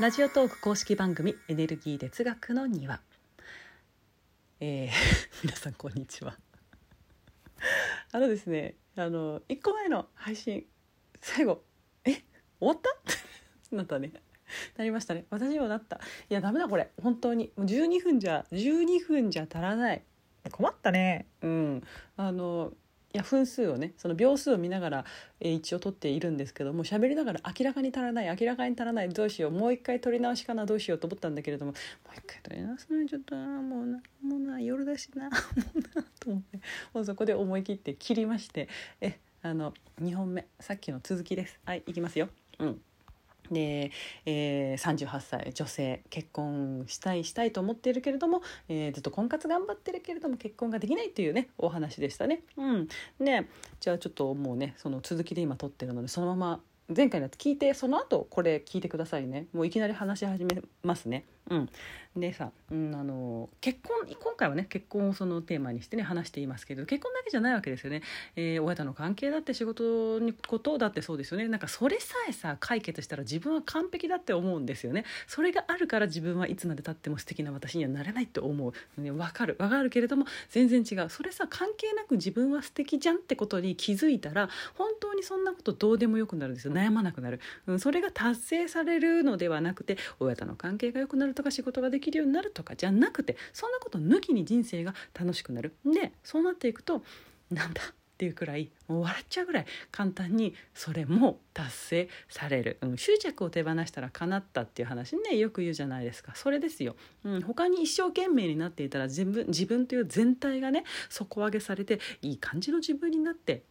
ラジオトーク公式番組エネルギー哲学の庭。えー、皆さんこんにちは。あのですねあの1個前の配信最後え終わった？なったね。なりましたね。私にもなった。いやダメだこれ。本当に。もう12分じゃ12分じゃ足らない。困ったね。うん。あのや分数をねその秒数を見ながら、えー一応取っているんですけども喋りながら明らかに足らない明らかに足らないどうしようもう一回取り直しかなどうしようと思ったんだけれどももう一回取り直すのにちょっともうなもうな夜だしなもうなと思ってもうそこで思い切って切りましてえあの2本目さっきの続きです。はいいきますよ。うん。で、えー、38歳女性結婚したいしたいと思っているけれども、えーずっと婚活頑張ってるけれども結婚ができないっていうねお話でしたね。うん、でじゃあちょっともうねその続きで今撮ってるのでそのまま前回のやつ聞いてその後これ聞いてくださいねもういきなり話し始めますね。うん、でさ、うん、あの結婚今回はね結婚をそのテーマにしてね話していますけど結婚だけじゃないわけですよね、えー親との関係だって仕事のことだってそうですよね。なんかそれさえさ解決したら自分は完璧だって思うんですよね。それがあるから自分はいつまでたっても素敵な私にはなれないって思う、ね、分かる。分かるけれども全然違う。それさ関係なく自分は素敵じゃんってことに気づいたら本当にそんなことどうでもよくなるんですよ。悩まなくなる、うん、それが達成されるのではなくて親との関係が良くなるとか仕事ができるようになるとかじゃなくてそんなこと抜きに人生が楽しくなるでそうなっていくとなんだっていうくらいもう笑っちゃうぐらい簡単にそれも達成される、うん、執着を手放したら叶ったっていう話ねよく言うじゃないですかそれですよ、うん、他に一生懸命になっていたら自分自分という全体がね底上げされていい感じの自分になって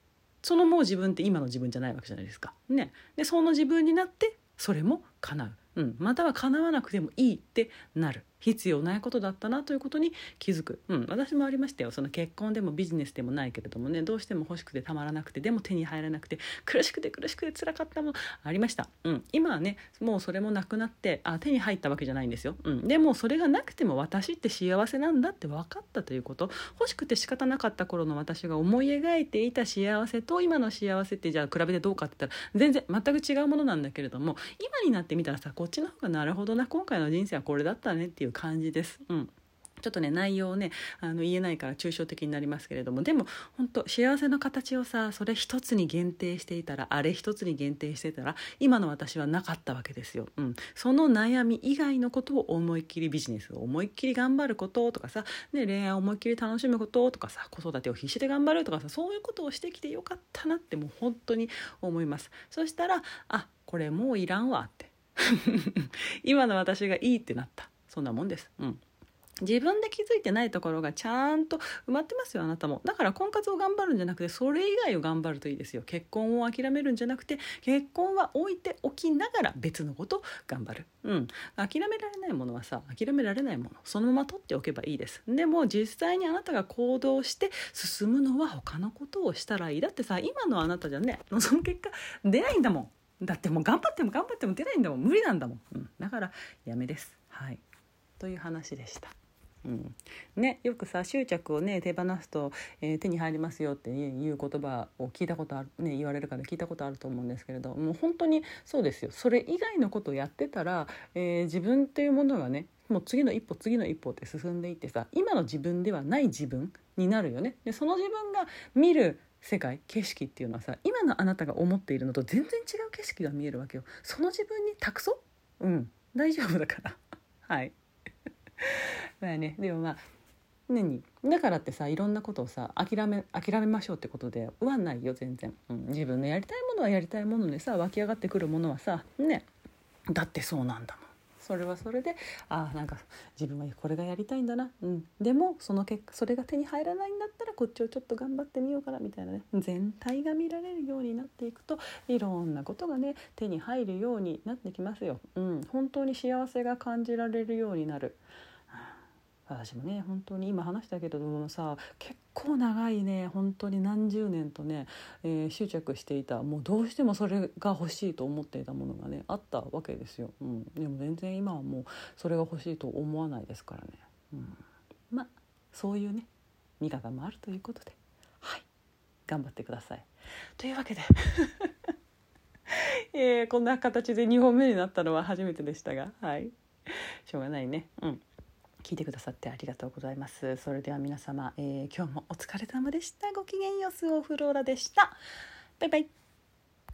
そのもう自分って今の自分じゃないわけじゃないですか。ね、でその自分になってそれも叶う、うん、または叶わなくてもいいってなる。必要ないことだったなということに気づく、うん、私もありましたよ。その結婚でもビジネスでもないけれどもねどうしても欲しくてたまらなくてでも手に入らなくて苦しくて苦しくて辛かったもありました、うん、今はねもうそれもなくなってあ手に入ったわけじゃないんですよ、うん、でもそれがなくても私って幸せなんだって分かったということ。欲しくて仕方なかった頃の私が思い描いていた幸せと今の幸せってじゃあ比べてどうかって言ったら全然全く違うものなんだけれども今になってみたらさこっちの方がなるほどな今回の人生はこれだったねっていう感じです。うんちょっとね内容をねあの言えないから抽象的になりますけれどもでも本当幸せの形をさそれ一つに限定していたらあれ一つに限定してたら今の私はなかったわけですよ。うん、その悩み以外のことを思いっきりビジネスを思いっきり頑張ることとかさ、ね、恋愛を思いっきり楽しむこととかさ子育てを必死で頑張るとかさそういうことをしてきてよかったなってもう本当に思います。そしたらあこれもういらんわって 今の私がいいってなったそんなもんです。うん。自分で気づいてないところがちゃんと埋まってますよあなたも。だから婚活を頑張るんじゃなくてそれ以外を頑張るといいですよ。結婚を諦めるんじゃなくて結婚は置いておきながら別のことを頑張る。うん。諦められないものはさ諦められないもの。そのまま取っておけばいいです。でも実際にあなたが行動して進むのは他のことをしたらいい。だってさ今のあなたじゃねその結果出ないんだもん。だってもう頑張っても頑張っても出ないんだもん。無理なんだもん、うん、だからやめです。はいという話でした。うんね、よくさ執着をね手放すと、えー手に入りますよっていう言葉を聞いたことある、ね、言われるから聞いたことあると思うんですけれどもう本当にそうですよそれ以外のことをやってたら、えー自分っていうものがねもう次の一歩次の一歩って進んでいってさ今の自分ではない自分になるよね。でその自分が見る世界景色っていうのはさ今のあなたが思っているのと全然違う景色が見えるわけよ。その自分に託そううん大丈夫だから はい。まあねでもまあ何？だからってさいろんなことをさ諦め諦めましょうってことではないよ全然、うん、自分のやりたいものはやりたいものでさ湧き上がってくるものはさね。だってそうなんだもん。それはそれでああなんか自分はこれがやりたいんだな、うん、でもその結果それが手に入らないんだったらこっちをちょっと頑張ってみようかなみたいなね。全体が見られるようになっていくといろんなことがね手に入るようになってきますよ、うん、本当に幸せが感じられるようになる。私もね本当に今話したけどもさ結構長いね本当に何十年とね、えー執着していたもうどうしてもそれが欲しいと思っていたものがねあったわけですよ、うん、でも全然今はもうそれが欲しいと思わないですからね、うん、まあそういうね見方もあるということではい。頑張ってください。というわけで えーこんな形で2本目になったのは初めてでしたがはい。しょうがないね。うん。聞いてくださってありがとうございます。それでは皆様、えー今日もお疲れ様でした。ごきげんようスオフローラでした。バイバイ。